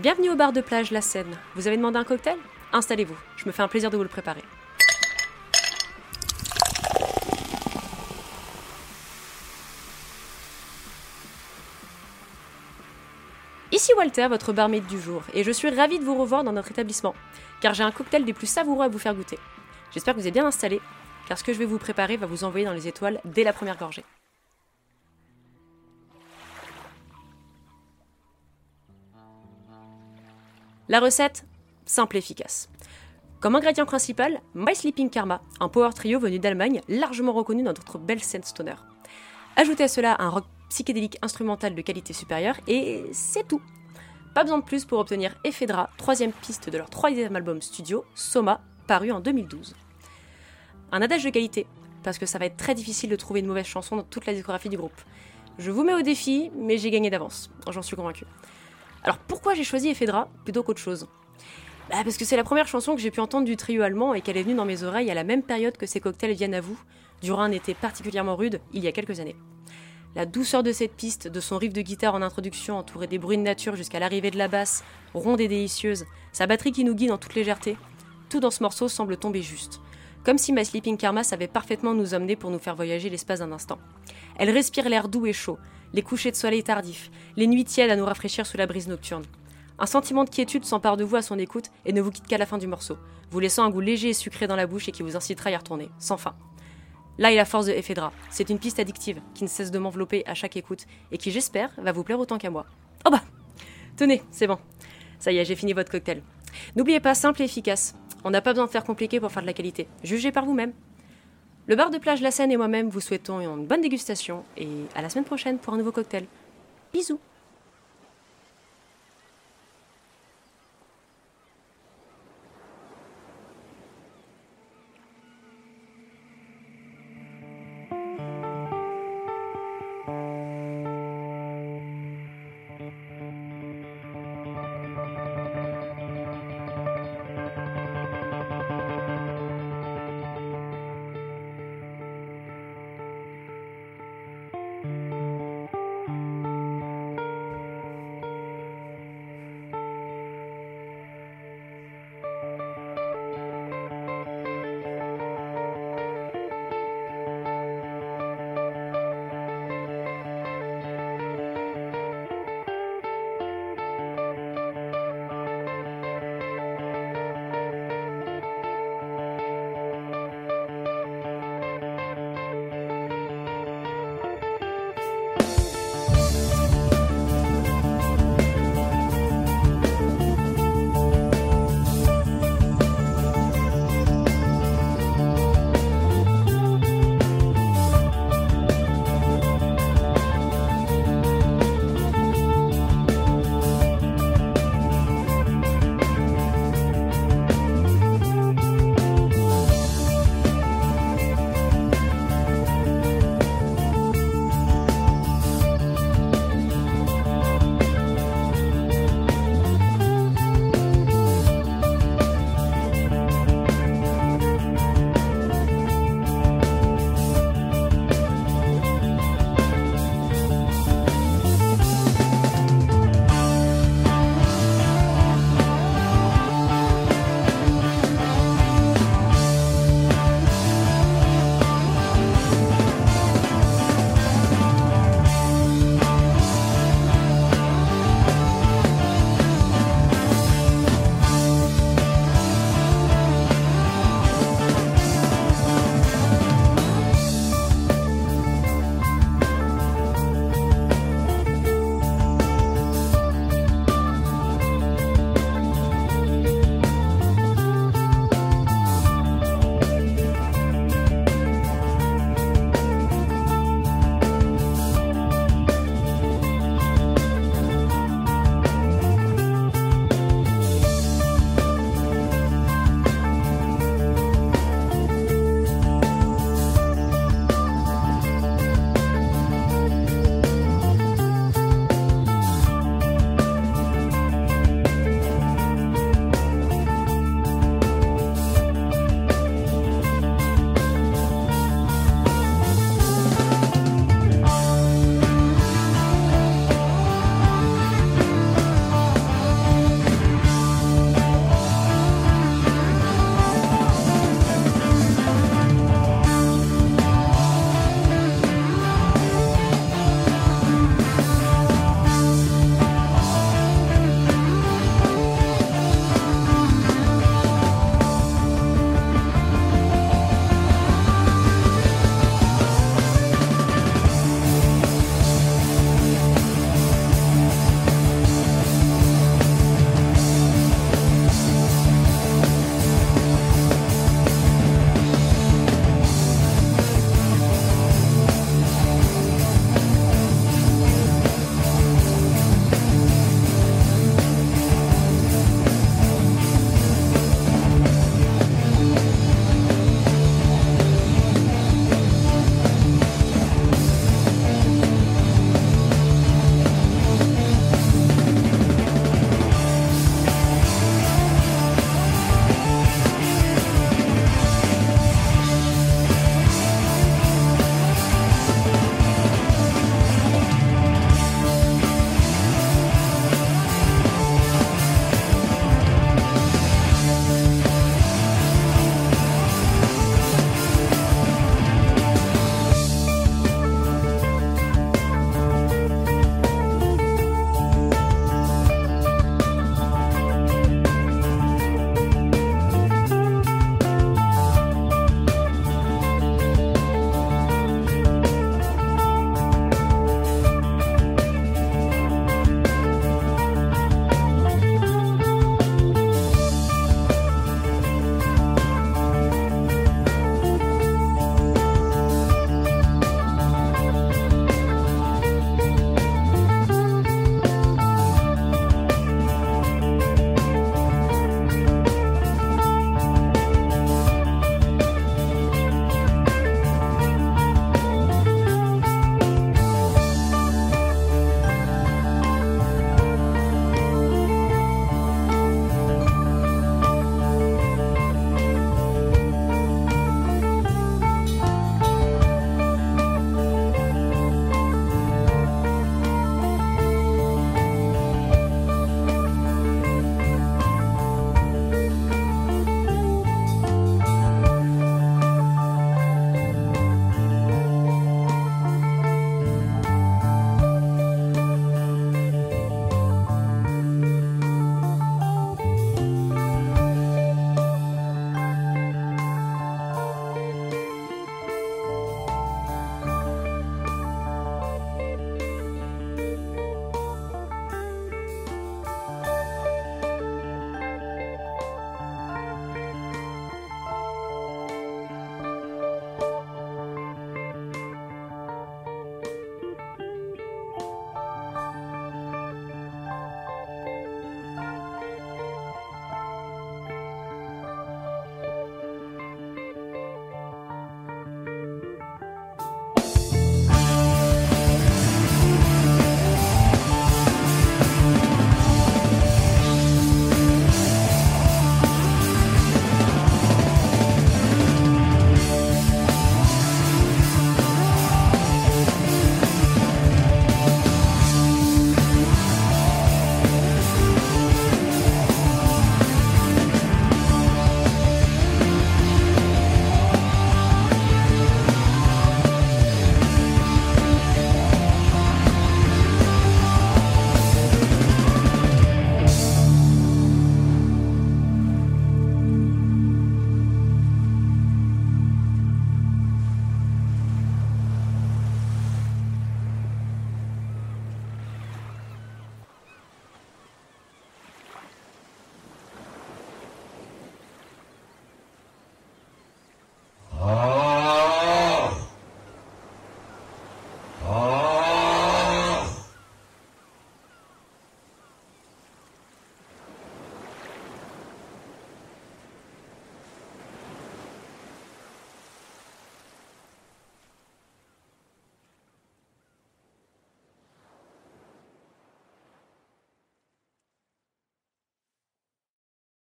Bienvenue au bar de plage La Seine. Vous avez demandé un cocktail? Installez-vous, je me fais un plaisir de vous le préparer. Ici Walter, votre barmaid du jour, et je suis ravie de vous revoir dans notre établissement, car j'ai un cocktail des plus savoureux à vous faire goûter. J'espère que vous êtes bien installés, car ce que je vais vous préparer va vous envoyer dans les étoiles dès la première gorgée. La recette Simple et efficace. Comme ingrédient principal, My Sleeping Karma, un power trio venu d'Allemagne, largement reconnu dans notre belle scène stoner. Ajoutez à cela un rock psychédélique instrumental de qualité supérieure, et c'est tout. Pas besoin de plus pour obtenir Ephedra, troisième piste de leur troisième album studio, Soma, paru en 2012. Un adage de qualité, parce que ça va être très difficile de trouver une mauvaise chanson dans toute la discographie du groupe. Je vous mets au défi, mais j'ai gagné d'avance, j'en suis convaincu. Alors pourquoi j'ai choisi Ephedra plutôt qu'autre chose? Bah Parce que c'est la première chanson que j'ai pu entendre du trio allemand et qu'elle est venue dans mes oreilles à la même période que ces cocktails viennent à vous, durant un été particulièrement rude, il y a quelques années. La douceur de cette piste, de son riff de guitare en introduction entouré des bruits de nature jusqu'à l'arrivée de la basse, ronde et délicieuse, sa batterie qui nous guide en toute légèreté, tout dans ce morceau semble tomber juste. Comme si ma Sleeping Karma savait parfaitement nous emmener pour nous faire voyager l'espace d'un instant. Elle respire l'air doux et chaud, les couchers de soleil tardifs, les nuits tièdes à nous rafraîchir sous la brise nocturne. Un sentiment de quiétude s'empare de vous à son écoute et ne vous quitte qu'à la fin du morceau, vous laissant un goût léger et sucré dans la bouche et qui vous incitera à y retourner, sans fin. Là est la force de Ephedra. C'est une piste addictive qui ne cesse de m'envelopper à chaque écoute et qui, j'espère, va vous plaire autant qu'à moi. Oh bah Tenez, c'est bon. Ça y est, j'ai fini votre cocktail. N'oubliez pas, simple et efficace. On n'a pas besoin de faire compliqué pour faire de la qualité. Jugez par vous-même. Le bar de plage La Seine et moi-même vous souhaitons une bonne dégustation et à la semaine prochaine pour un nouveau cocktail. Bisous